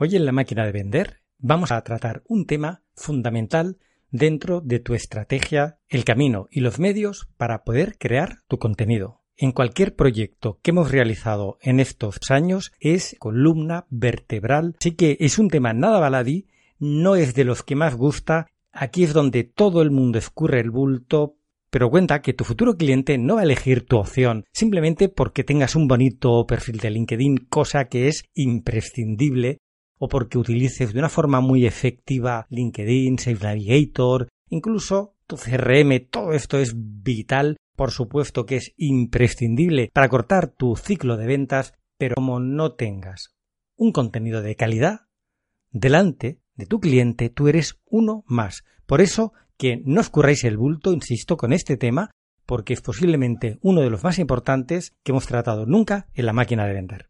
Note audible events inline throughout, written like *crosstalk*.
Hoy en la máquina de vender vamos a tratar un tema fundamental dentro de tu estrategia, el camino y los medios para poder crear tu contenido. En cualquier proyecto que hemos realizado en estos años es columna vertebral, así que es un tema nada baladí, no es de los que más gusta, aquí es donde todo el mundo escurre el bulto, pero cuenta que tu futuro cliente no va a elegir tu opción simplemente porque tengas un bonito perfil de LinkedIn, cosa que es imprescindible o porque utilices de una forma muy efectiva LinkedIn, Save Navigator, incluso tu CRM, todo esto es vital, por supuesto que es imprescindible para cortar tu ciclo de ventas, pero como no tengas un contenido de calidad delante de tu cliente, tú eres uno más. Por eso que no os curráis el bulto, insisto, con este tema, porque es posiblemente uno de los más importantes que hemos tratado nunca en la máquina de vender.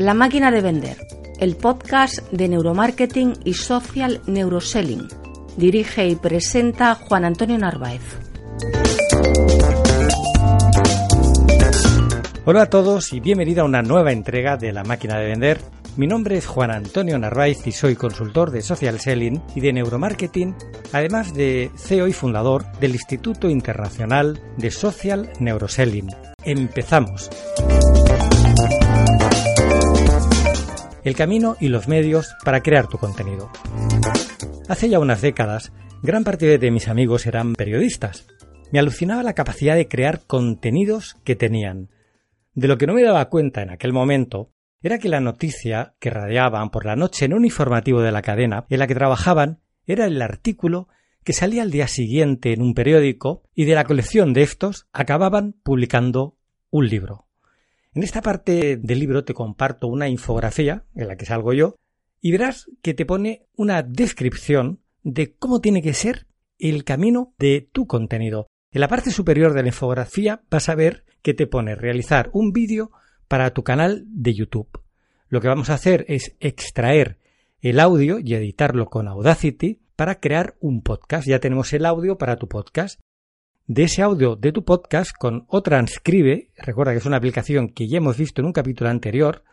La máquina de vender, el podcast de neuromarketing y social neuroselling. Dirige y presenta Juan Antonio Narváez. Hola a todos y bienvenido a una nueva entrega de La máquina de vender. Mi nombre es Juan Antonio Narváez y soy consultor de social selling y de neuromarketing, además de CEO y fundador del Instituto Internacional de Social Neuroselling. Empezamos. El camino y los medios para crear tu contenido. Hace ya unas décadas, gran parte de mis amigos eran periodistas. Me alucinaba la capacidad de crear contenidos que tenían. De lo que no me daba cuenta en aquel momento era que la noticia que radiaban por la noche en un informativo de la cadena en la que trabajaban era el artículo que salía al día siguiente en un periódico y de la colección de estos acababan publicando un libro. En esta parte del libro te comparto una infografía en la que salgo yo y verás que te pone una descripción de cómo tiene que ser el camino de tu contenido. En la parte superior de la infografía vas a ver que te pone realizar un vídeo para tu canal de YouTube. Lo que vamos a hacer es extraer el audio y editarlo con Audacity para crear un podcast. Ya tenemos el audio para tu podcast de ese audio de tu podcast con o transcribe, recuerda que es una aplicación que ya hemos visto en un capítulo anterior,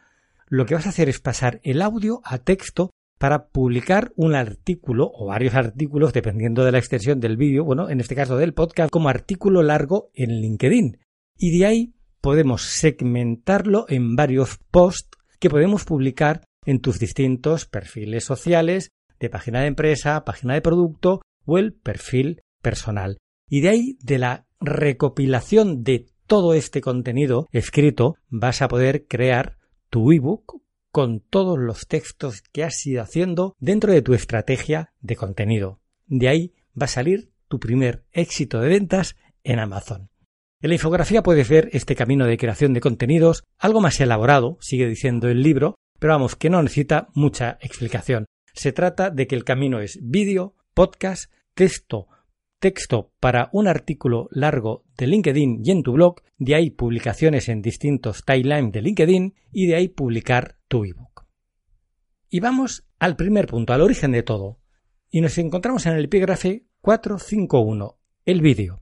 lo que vas a hacer es pasar el audio a texto para publicar un artículo o varios artículos dependiendo de la extensión del vídeo, bueno, en este caso del podcast, como artículo largo en LinkedIn. Y de ahí podemos segmentarlo en varios posts que podemos publicar en tus distintos perfiles sociales, de página de empresa, página de producto o el perfil personal. Y de ahí, de la recopilación de todo este contenido escrito, vas a poder crear tu ebook con todos los textos que has ido haciendo dentro de tu estrategia de contenido. De ahí va a salir tu primer éxito de ventas en Amazon. En la infografía puedes ver este camino de creación de contenidos, algo más elaborado, sigue diciendo el libro, pero vamos, que no necesita mucha explicación. Se trata de que el camino es vídeo, podcast, texto, texto para un artículo largo de LinkedIn y en tu blog, de ahí publicaciones en distintos timelines de LinkedIn y de ahí publicar tu ebook. Y vamos al primer punto, al origen de todo. Y nos encontramos en el epígrafe 451, el vídeo.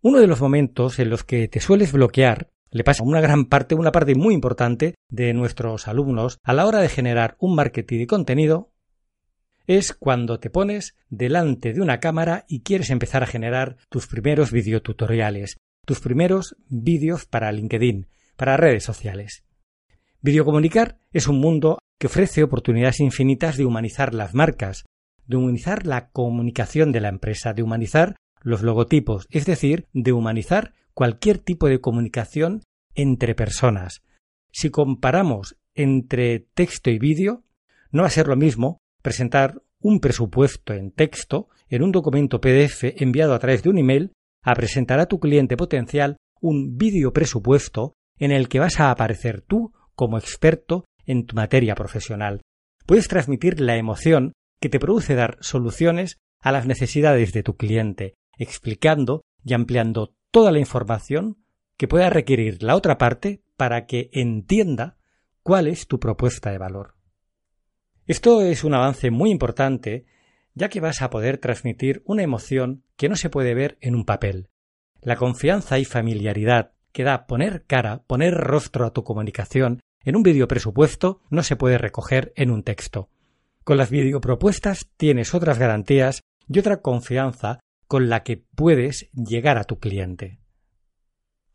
Uno de los momentos en los que te sueles bloquear le pasa una gran parte, una parte muy importante de nuestros alumnos a la hora de generar un marketing de contenido es cuando te pones delante de una cámara y quieres empezar a generar tus primeros videotutoriales, tus primeros vídeos para LinkedIn, para redes sociales. Videocomunicar es un mundo que ofrece oportunidades infinitas de humanizar las marcas, de humanizar la comunicación de la empresa, de humanizar los logotipos, es decir, de humanizar cualquier tipo de comunicación entre personas. Si comparamos entre texto y vídeo, no va a ser lo mismo presentar un presupuesto en texto en un documento PDF enviado a través de un email a presentar a tu cliente potencial un vídeo presupuesto en el que vas a aparecer tú como experto en tu materia profesional. Puedes transmitir la emoción que te produce dar soluciones a las necesidades de tu cliente, explicando y ampliando toda la información que pueda requerir la otra parte para que entienda cuál es tu propuesta de valor. Esto es un avance muy importante, ya que vas a poder transmitir una emoción que no se puede ver en un papel. La confianza y familiaridad que da poner cara, poner rostro a tu comunicación en un vídeo presupuesto no se puede recoger en un texto. Con las videopropuestas tienes otras garantías y otra confianza con la que puedes llegar a tu cliente.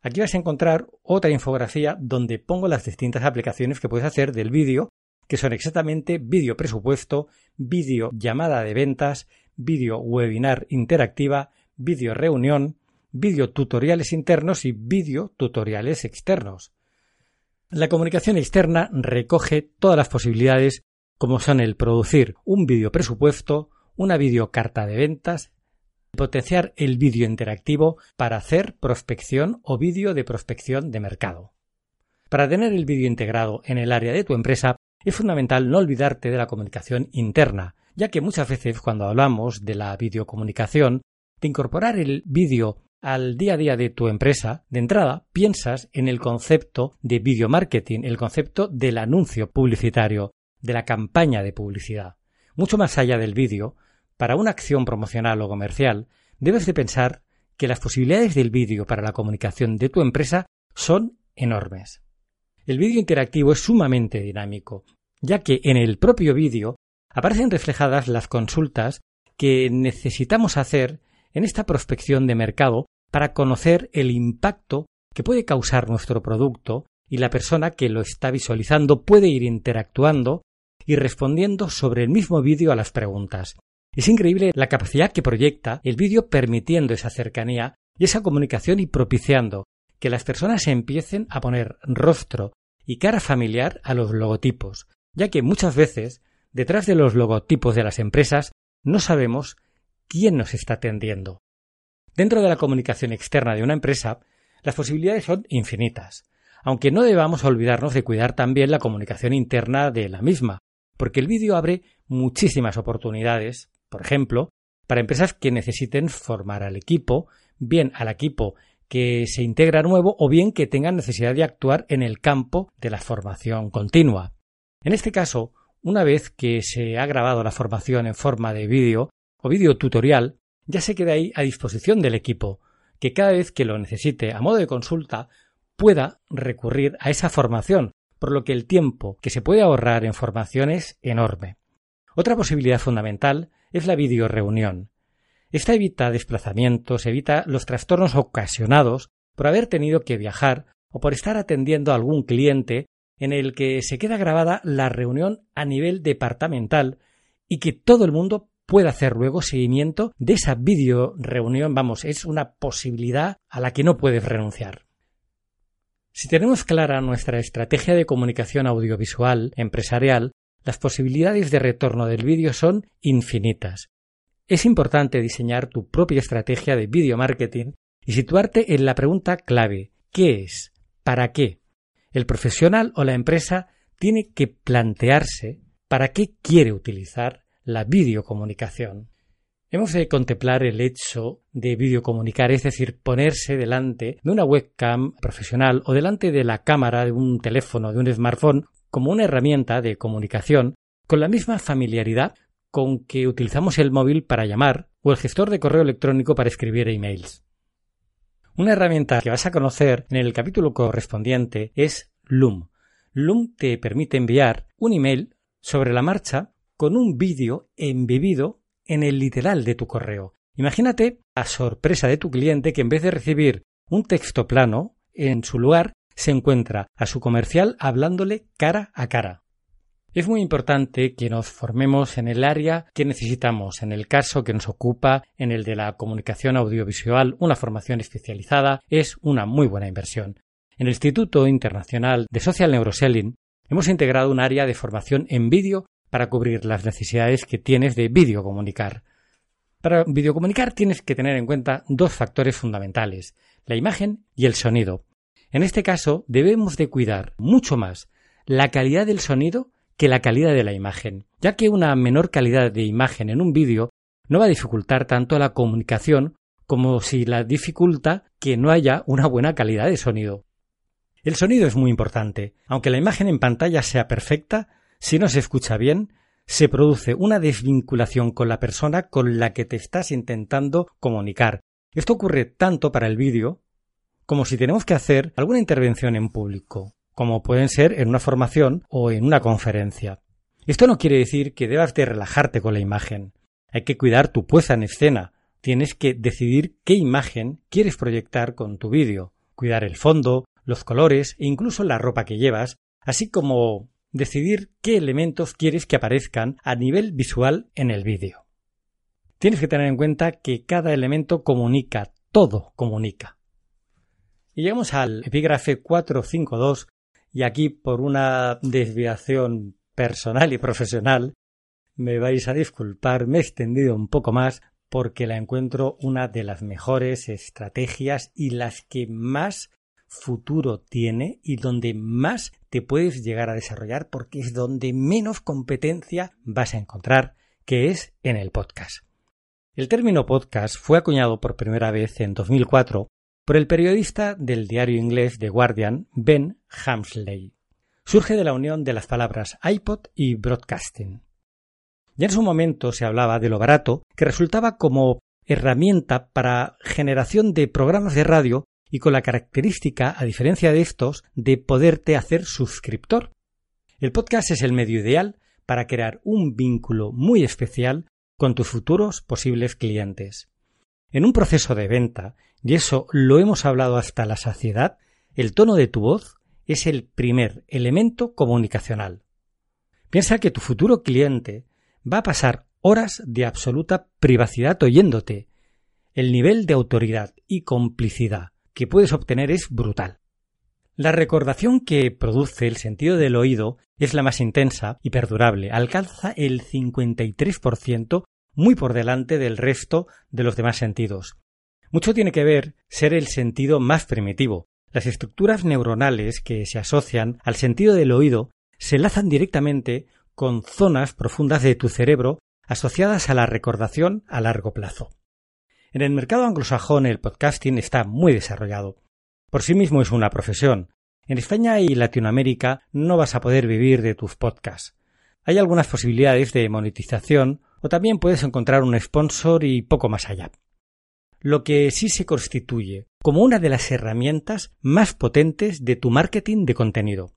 Aquí vas a encontrar otra infografía donde pongo las distintas aplicaciones que puedes hacer del vídeo, que son exactamente vídeo presupuesto, vídeo llamada de ventas, vídeo webinar interactiva, vídeo reunión, vídeo tutoriales internos y vídeo tutoriales externos. La comunicación externa recoge todas las posibilidades como son el producir un vídeo presupuesto, una carta de ventas, potenciar el vídeo interactivo para hacer prospección o vídeo de prospección de mercado. Para tener el vídeo integrado en el área de tu empresa es fundamental no olvidarte de la comunicación interna, ya que muchas veces cuando hablamos de la videocomunicación, de incorporar el vídeo al día a día de tu empresa, de entrada piensas en el concepto de video marketing, el concepto del anuncio publicitario, de la campaña de publicidad. Mucho más allá del vídeo, para una acción promocional o comercial, debes de pensar que las posibilidades del vídeo para la comunicación de tu empresa son enormes. El vídeo interactivo es sumamente dinámico, ya que en el propio vídeo aparecen reflejadas las consultas que necesitamos hacer en esta prospección de mercado para conocer el impacto que puede causar nuestro producto y la persona que lo está visualizando puede ir interactuando y respondiendo sobre el mismo vídeo a las preguntas. Es increíble la capacidad que proyecta el vídeo permitiendo esa cercanía y esa comunicación y propiciando que las personas empiecen a poner rostro y cara familiar a los logotipos, ya que muchas veces detrás de los logotipos de las empresas no sabemos quién nos está atendiendo. Dentro de la comunicación externa de una empresa, las posibilidades son infinitas, aunque no debamos olvidarnos de cuidar también la comunicación interna de la misma, porque el vídeo abre muchísimas oportunidades, por ejemplo, para empresas que necesiten formar al equipo, bien al equipo que se integra nuevo o bien que tengan necesidad de actuar en el campo de la formación continua. En este caso, una vez que se ha grabado la formación en forma de vídeo o vídeo tutorial, ya se queda ahí a disposición del equipo, que cada vez que lo necesite a modo de consulta pueda recurrir a esa formación, por lo que el tiempo que se puede ahorrar en formación es enorme. Otra posibilidad fundamental es la videoreunión. Esta evita desplazamientos, evita los trastornos ocasionados por haber tenido que viajar o por estar atendiendo a algún cliente en el que se queda grabada la reunión a nivel departamental y que todo el mundo pueda hacer luego seguimiento de esa video reunión. Vamos, es una posibilidad a la que no puedes renunciar. Si tenemos clara nuestra estrategia de comunicación audiovisual empresarial, las posibilidades de retorno del vídeo son infinitas. Es importante diseñar tu propia estrategia de video marketing y situarte en la pregunta clave ¿qué es? ¿Para qué? El profesional o la empresa tiene que plantearse para qué quiere utilizar la videocomunicación. Hemos de contemplar el hecho de videocomunicar, es decir, ponerse delante de una webcam profesional o delante de la cámara de un teléfono, de un smartphone, como una herramienta de comunicación con la misma familiaridad con que utilizamos el móvil para llamar o el gestor de correo electrónico para escribir emails. Una herramienta que vas a conocer en el capítulo correspondiente es Loom. Loom te permite enviar un email sobre la marcha con un vídeo embebido en el literal de tu correo. Imagínate la sorpresa de tu cliente que en vez de recibir un texto plano, en su lugar se encuentra a su comercial hablándole cara a cara. Es muy importante que nos formemos en el área que necesitamos. En el caso que nos ocupa, en el de la comunicación audiovisual, una formación especializada es una muy buena inversión. En el Instituto Internacional de Social Neuroselling hemos integrado un área de formación en vídeo para cubrir las necesidades que tienes de videocomunicar. Para videocomunicar tienes que tener en cuenta dos factores fundamentales, la imagen y el sonido. En este caso debemos de cuidar mucho más la calidad del sonido que la calidad de la imagen, ya que una menor calidad de imagen en un vídeo no va a dificultar tanto la comunicación como si la dificulta que no haya una buena calidad de sonido. El sonido es muy importante. Aunque la imagen en pantalla sea perfecta, si no se escucha bien, se produce una desvinculación con la persona con la que te estás intentando comunicar. Esto ocurre tanto para el vídeo como si tenemos que hacer alguna intervención en público, como pueden ser en una formación o en una conferencia. Esto no quiere decir que debas de relajarte con la imagen. Hay que cuidar tu puesta en escena. Tienes que decidir qué imagen quieres proyectar con tu vídeo, cuidar el fondo, los colores e incluso la ropa que llevas, así como decidir qué elementos quieres que aparezcan a nivel visual en el vídeo. Tienes que tener en cuenta que cada elemento comunica, todo comunica. Y llegamos al epígrafe 452 y aquí por una desviación personal y profesional me vais a disculpar, me he extendido un poco más porque la encuentro una de las mejores estrategias y las que más futuro tiene y donde más te puedes llegar a desarrollar porque es donde menos competencia vas a encontrar, que es en el podcast. El término podcast fue acuñado por primera vez en 2004 por el periodista del diario inglés The Guardian, Ben Hamsley. Surge de la unión de las palabras iPod y broadcasting. Ya en su momento se hablaba de lo barato que resultaba como herramienta para generación de programas de radio y con la característica, a diferencia de estos, de poderte hacer suscriptor. El podcast es el medio ideal para crear un vínculo muy especial con tus futuros posibles clientes. En un proceso de venta, y eso lo hemos hablado hasta la saciedad, el tono de tu voz es el primer elemento comunicacional. Piensa que tu futuro cliente va a pasar horas de absoluta privacidad oyéndote. El nivel de autoridad y complicidad que puedes obtener es brutal. La recordación que produce el sentido del oído es la más intensa y perdurable, alcanza el 53%, muy por delante del resto de los demás sentidos. Mucho tiene que ver ser el sentido más primitivo. Las estructuras neuronales que se asocian al sentido del oído se enlazan directamente con zonas profundas de tu cerebro asociadas a la recordación a largo plazo. En el mercado anglosajón el podcasting está muy desarrollado. Por sí mismo es una profesión. En España y Latinoamérica no vas a poder vivir de tus podcasts. Hay algunas posibilidades de monetización o también puedes encontrar un sponsor y poco más allá. Lo que sí se constituye como una de las herramientas más potentes de tu marketing de contenido.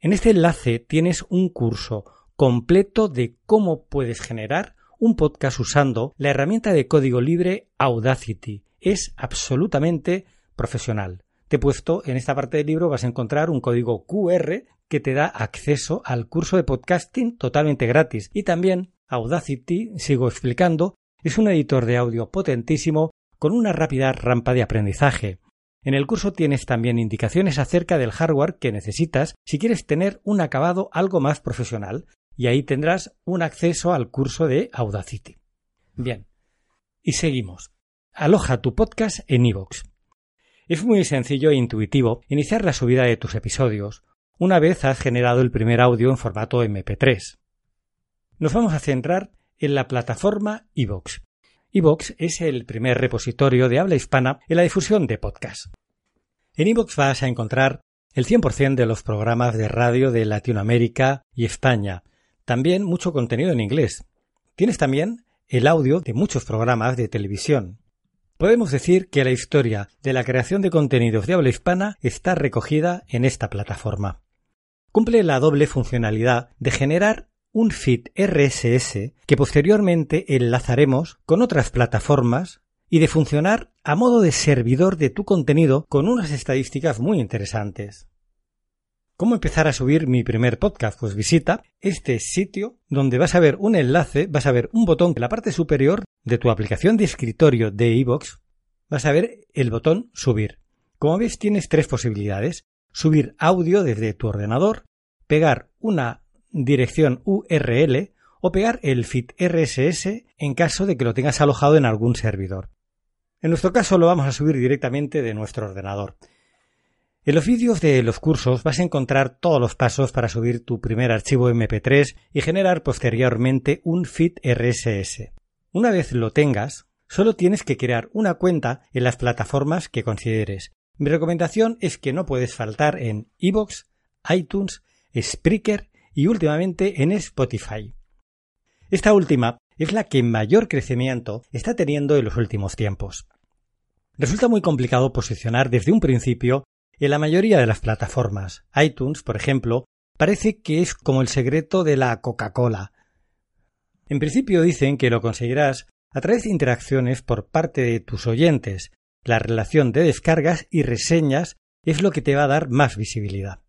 En este enlace tienes un curso completo de cómo puedes generar un podcast usando la herramienta de código libre Audacity. Es absolutamente profesional. Te he puesto en esta parte del libro vas a encontrar un código QR que te da acceso al curso de podcasting totalmente gratis. Y también Audacity, sigo explicando, es un editor de audio potentísimo con una rápida rampa de aprendizaje. En el curso tienes también indicaciones acerca del hardware que necesitas si quieres tener un acabado algo más profesional y ahí tendrás un acceso al curso de Audacity. Bien, y seguimos. Aloja tu podcast en iVoox. Es muy sencillo e intuitivo iniciar la subida de tus episodios una vez has generado el primer audio en formato MP3. Nos vamos a centrar en la plataforma iVoox. iVoox es el primer repositorio de habla hispana en la difusión de podcasts. En iVoox vas a encontrar el 100% de los programas de radio de Latinoamérica y España, también mucho contenido en inglés. Tienes también el audio de muchos programas de televisión. Podemos decir que la historia de la creación de contenidos de habla hispana está recogida en esta plataforma. Cumple la doble funcionalidad de generar un feed RSS que posteriormente enlazaremos con otras plataformas y de funcionar a modo de servidor de tu contenido con unas estadísticas muy interesantes. ¿Cómo empezar a subir mi primer podcast? Pues visita este sitio donde vas a ver un enlace, vas a ver un botón en la parte superior de tu aplicación de escritorio de iVoox, vas a ver el botón subir. Como ves tienes tres posibilidades. Subir audio desde tu ordenador, pegar una dirección URL o pegar el feed RSS en caso de que lo tengas alojado en algún servidor. En nuestro caso lo vamos a subir directamente de nuestro ordenador. En los vídeos de los cursos vas a encontrar todos los pasos para subir tu primer archivo MP3 y generar posteriormente un feed RSS. Una vez lo tengas, solo tienes que crear una cuenta en las plataformas que consideres. Mi recomendación es que no puedes faltar en iVoox, iTunes, Spreaker y últimamente en Spotify. Esta última es la que mayor crecimiento está teniendo en los últimos tiempos. Resulta muy complicado posicionar desde un principio en la mayoría de las plataformas. iTunes, por ejemplo, parece que es como el secreto de la Coca-Cola. En principio dicen que lo conseguirás a través de interacciones por parte de tus oyentes. La relación de descargas y reseñas es lo que te va a dar más visibilidad.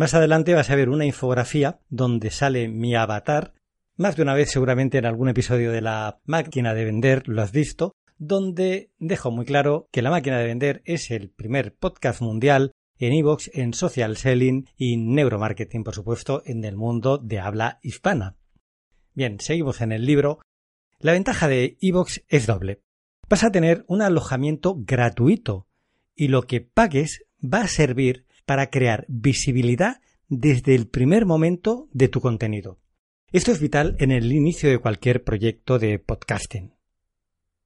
Más adelante vas a ver una infografía donde sale mi avatar. Más de una vez seguramente en algún episodio de la máquina de vender lo has visto, donde dejo muy claro que la máquina de vender es el primer podcast mundial en iVoox, en social selling y neuromarketing, por supuesto, en el mundo de habla hispana. Bien, seguimos en el libro. La ventaja de iVoox es doble. Vas a tener un alojamiento gratuito y lo que pagues va a servir para crear visibilidad desde el primer momento de tu contenido. Esto es vital en el inicio de cualquier proyecto de podcasting.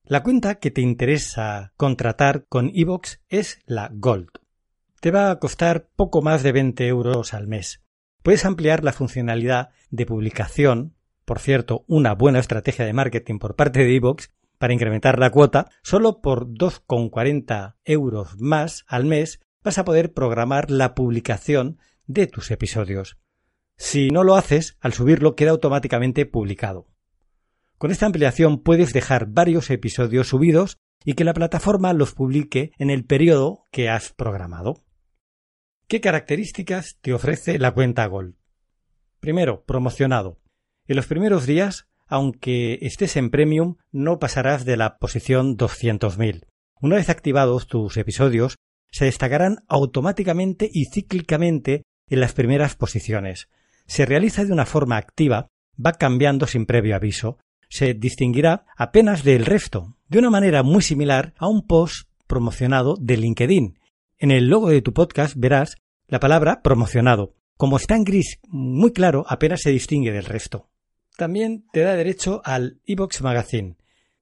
La cuenta que te interesa contratar con iVoox es la Gold. Te va a costar poco más de 20 euros al mes. Puedes ampliar la funcionalidad de publicación, por cierto, una buena estrategia de marketing por parte de iVoox, para incrementar la cuota, solo por 2,40 euros más al mes vas a poder programar la publicación de tus episodios. Si no lo haces, al subirlo queda automáticamente publicado. Con esta ampliación puedes dejar varios episodios subidos y que la plataforma los publique en el periodo que has programado. ¿Qué características te ofrece la cuenta Gold? Primero, promocionado. En los primeros días, aunque estés en Premium, no pasarás de la posición 200.000. Una vez activados tus episodios, se destacarán automáticamente y cíclicamente en las primeras posiciones. Se realiza de una forma activa, va cambiando sin previo aviso, se distinguirá apenas del resto, de una manera muy similar a un post promocionado de LinkedIn. En el logo de tu podcast verás la palabra promocionado. Como está en gris muy claro, apenas se distingue del resto. También te da derecho al iBox Magazine.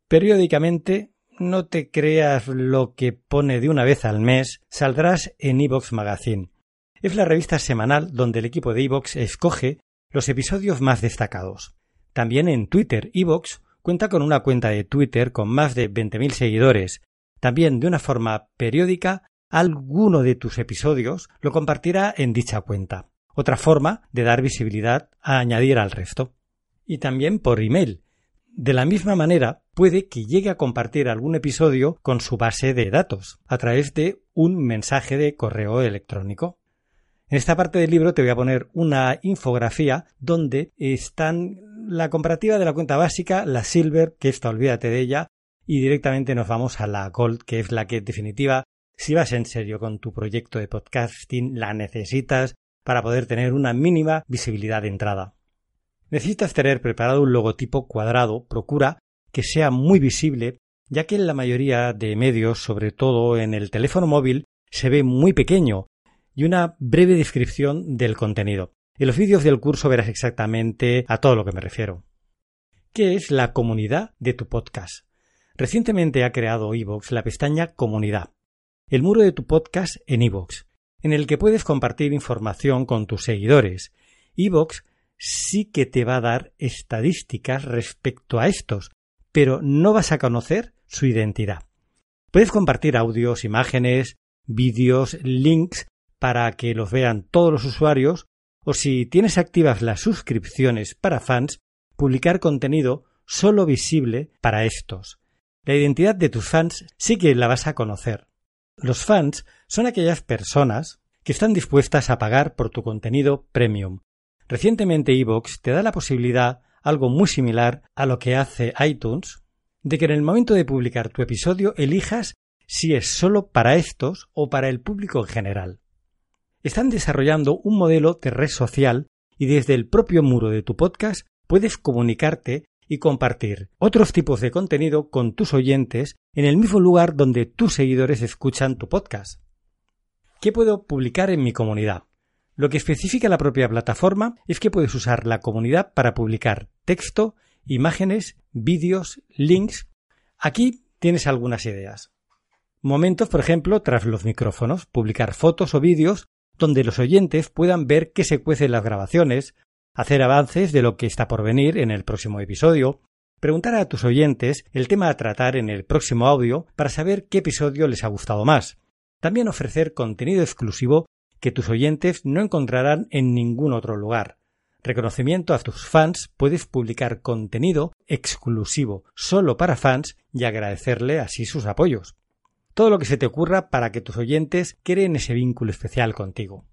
Periódicamente, no te creas lo que pone de una vez al mes, saldrás en iBox Magazine. Es la revista semanal donde el equipo de iBox escoge los episodios más destacados. También en Twitter, Evox cuenta con una cuenta de Twitter con más de 20.000 seguidores. También de una forma periódica, alguno de tus episodios lo compartirá en dicha cuenta. Otra forma de dar visibilidad a añadir al resto. Y también por email. De la misma manera, puede que llegue a compartir algún episodio con su base de datos a través de un mensaje de correo electrónico. En esta parte del libro te voy a poner una infografía donde están la comparativa de la cuenta básica, la Silver, que esta olvídate de ella, y directamente nos vamos a la Gold, que es la que en definitiva, si vas en serio con tu proyecto de podcasting, la necesitas para poder tener una mínima visibilidad de entrada. Necesitas tener preparado un logotipo cuadrado, procura que sea muy visible, ya que en la mayoría de medios, sobre todo en el teléfono móvil, se ve muy pequeño, y una breve descripción del contenido. En los vídeos del curso verás exactamente a todo lo que me refiero. ¿Qué es la comunidad de tu podcast? Recientemente ha creado Evox la pestaña Comunidad, el muro de tu podcast en Evox, en el que puedes compartir información con tus seguidores. Evox sí que te va a dar estadísticas respecto a estos, pero no vas a conocer su identidad. Puedes compartir audios, imágenes, vídeos, links para que los vean todos los usuarios o si tienes activas las suscripciones para fans, publicar contenido solo visible para estos. La identidad de tus fans sí que la vas a conocer. Los fans son aquellas personas que están dispuestas a pagar por tu contenido premium. Recientemente Evox te da la posibilidad, algo muy similar a lo que hace iTunes, de que en el momento de publicar tu episodio elijas si es solo para estos o para el público en general están desarrollando un modelo de red social y desde el propio muro de tu podcast puedes comunicarte y compartir otros tipos de contenido con tus oyentes en el mismo lugar donde tus seguidores escuchan tu podcast. ¿Qué puedo publicar en mi comunidad? Lo que especifica la propia plataforma es que puedes usar la comunidad para publicar texto, imágenes, vídeos, links. Aquí tienes algunas ideas. Momentos, por ejemplo, tras los micrófonos, publicar fotos o vídeos donde los oyentes puedan ver qué se cuece en las grabaciones, hacer avances de lo que está por venir en el próximo episodio, preguntar a tus oyentes el tema a tratar en el próximo audio para saber qué episodio les ha gustado más. También ofrecer contenido exclusivo que tus oyentes no encontrarán en ningún otro lugar. Reconocimiento a tus fans, puedes publicar contenido exclusivo solo para fans y agradecerle así sus apoyos. Todo lo que se te ocurra para que tus oyentes creen ese vínculo especial contigo.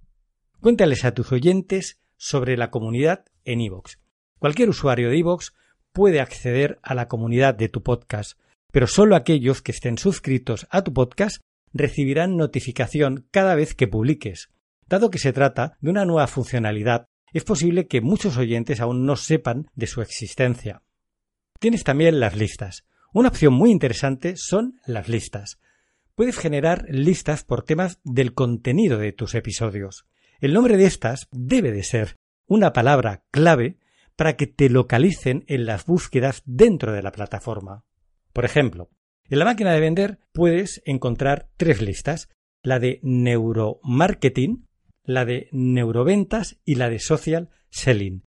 Cuéntales a tus oyentes sobre la comunidad en iVoox. Cualquier usuario de iVoox puede acceder a la comunidad de tu podcast, pero solo aquellos que estén suscritos a tu podcast recibirán notificación cada vez que publiques. Dado que se trata de una nueva funcionalidad, es posible que muchos oyentes aún no sepan de su existencia. Tienes también las listas. Una opción muy interesante son las listas. Puedes generar listas por temas del contenido de tus episodios. El nombre de estas debe de ser una palabra clave para que te localicen en las búsquedas dentro de la plataforma. Por ejemplo, en la máquina de vender puedes encontrar tres listas, la de neuromarketing, la de neuroventas y la de social selling.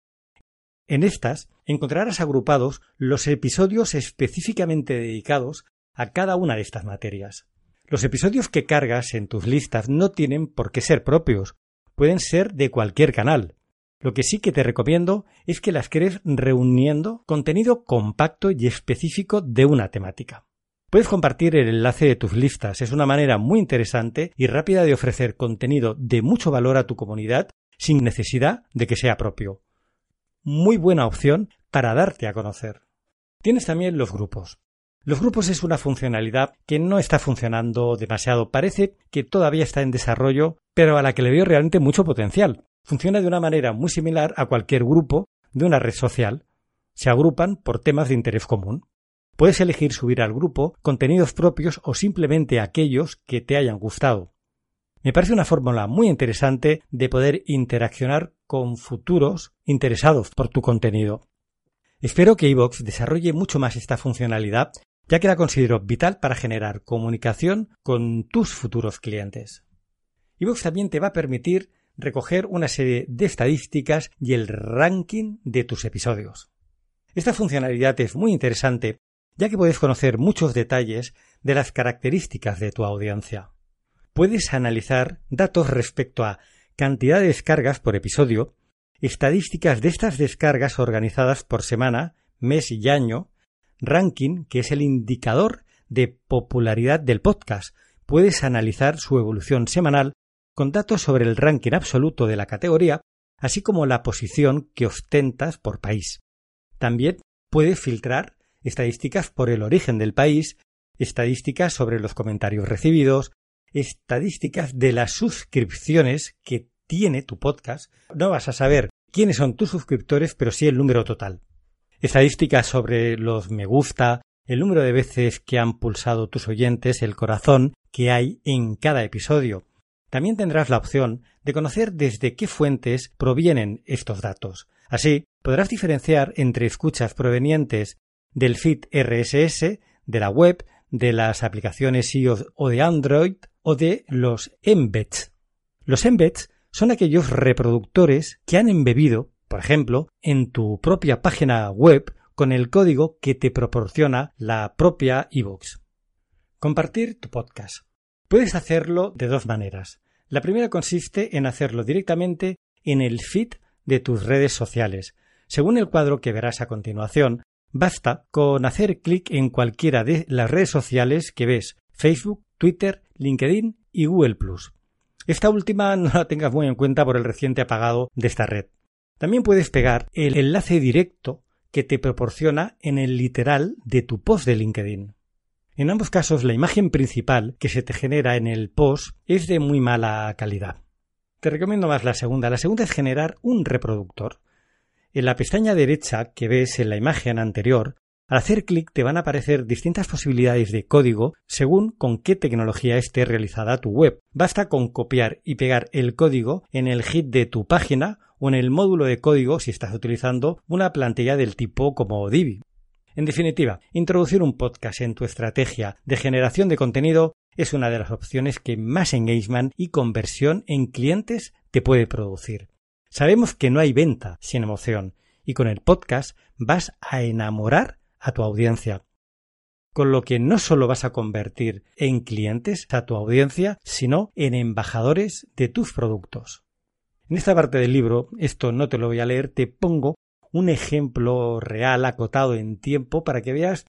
En estas encontrarás agrupados los episodios específicamente dedicados a cada una de estas materias. Los episodios que cargas en tus listas no tienen por qué ser propios, pueden ser de cualquier canal. Lo que sí que te recomiendo es que las crees reuniendo contenido compacto y específico de una temática. Puedes compartir el enlace de tus listas, es una manera muy interesante y rápida de ofrecer contenido de mucho valor a tu comunidad sin necesidad de que sea propio. Muy buena opción para darte a conocer. Tienes también los grupos. Los grupos es una funcionalidad que no está funcionando demasiado. Parece que todavía está en desarrollo, pero a la que le veo realmente mucho potencial. Funciona de una manera muy similar a cualquier grupo de una red social. Se agrupan por temas de interés común. Puedes elegir subir al grupo contenidos propios o simplemente aquellos que te hayan gustado. Me parece una fórmula muy interesante de poder interaccionar con futuros interesados por tu contenido. Espero que iVox desarrolle mucho más esta funcionalidad ya que la considero vital para generar comunicación con tus futuros clientes. iVoox también te va a permitir recoger una serie de estadísticas y el ranking de tus episodios. Esta funcionalidad es muy interesante ya que puedes conocer muchos detalles de las características de tu audiencia. Puedes analizar datos respecto a cantidad de descargas por episodio, estadísticas de estas descargas organizadas por semana, mes y año, ranking, que es el indicador de popularidad del podcast. Puedes analizar su evolución semanal con datos sobre el ranking absoluto de la categoría, así como la posición que ostentas por país. También puedes filtrar estadísticas por el origen del país, estadísticas sobre los comentarios recibidos, estadísticas de las suscripciones que tiene tu podcast. No vas a saber quiénes son tus suscriptores, pero sí el número total estadísticas sobre los me gusta, el número de veces que han pulsado tus oyentes, el corazón que hay en cada episodio. También tendrás la opción de conocer desde qué fuentes provienen estos datos. Así, podrás diferenciar entre escuchas provenientes del feed RSS, de la web, de las aplicaciones iOS o de Android o de los embeds. Los embeds son aquellos reproductores que han embebido por ejemplo, en tu propia página web con el código que te proporciona la propia iVoox. Compartir tu podcast. Puedes hacerlo de dos maneras. La primera consiste en hacerlo directamente en el feed de tus redes sociales. Según el cuadro que verás a continuación, basta con hacer clic en cualquiera de las redes sociales que ves, Facebook, Twitter, LinkedIn y Google ⁇ Esta última *laughs* no la tengas muy en cuenta por el reciente apagado de esta red. También puedes pegar el enlace directo que te proporciona en el literal de tu post de LinkedIn. En ambos casos, la imagen principal que se te genera en el post es de muy mala calidad. Te recomiendo más la segunda. La segunda es generar un reproductor. En la pestaña derecha que ves en la imagen anterior, al hacer clic te van a aparecer distintas posibilidades de código según con qué tecnología esté realizada tu web. Basta con copiar y pegar el código en el hit de tu página o en el módulo de código si estás utilizando una plantilla del tipo como Divi. En definitiva, introducir un podcast en tu estrategia de generación de contenido es una de las opciones que más engagement y conversión en clientes te puede producir. Sabemos que no hay venta sin emoción y con el podcast vas a enamorar a tu audiencia. Con lo que no solo vas a convertir en clientes a tu audiencia, sino en embajadores de tus productos. En esta parte del libro, esto no te lo voy a leer, te pongo un ejemplo real acotado en tiempo para que veas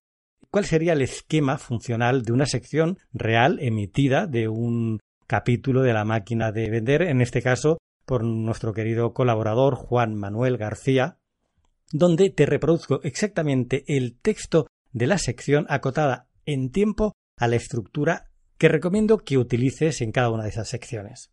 cuál sería el esquema funcional de una sección real emitida de un capítulo de la máquina de vender, en este caso por nuestro querido colaborador Juan Manuel García, donde te reproduzco exactamente el texto de la sección acotada en tiempo a la estructura que recomiendo que utilices en cada una de esas secciones.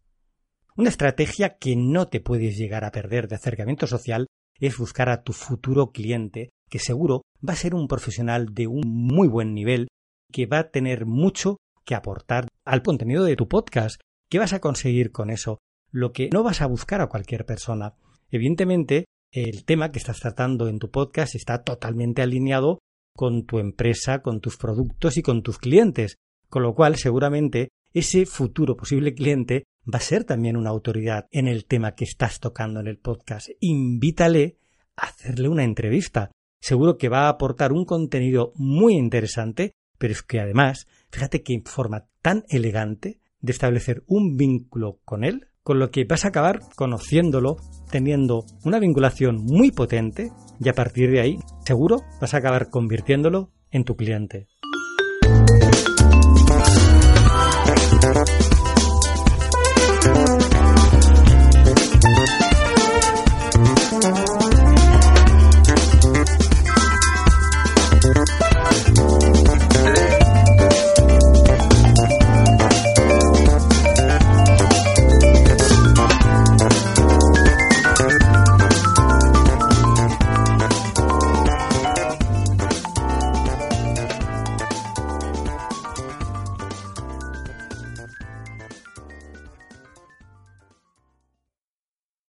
Una estrategia que no te puedes llegar a perder de acercamiento social es buscar a tu futuro cliente, que seguro va a ser un profesional de un muy buen nivel, que va a tener mucho que aportar al contenido de tu podcast. ¿Qué vas a conseguir con eso? Lo que no vas a buscar a cualquier persona. Evidentemente, el tema que estás tratando en tu podcast está totalmente alineado con tu empresa, con tus productos y con tus clientes, con lo cual seguramente ese futuro posible cliente va a ser también una autoridad en el tema que estás tocando en el podcast. Invítale a hacerle una entrevista. Seguro que va a aportar un contenido muy interesante, pero es que además, fíjate que forma tan elegante de establecer un vínculo con él, con lo que vas a acabar conociéndolo, teniendo una vinculación muy potente y a partir de ahí, seguro, vas a acabar convirtiéndolo en tu cliente.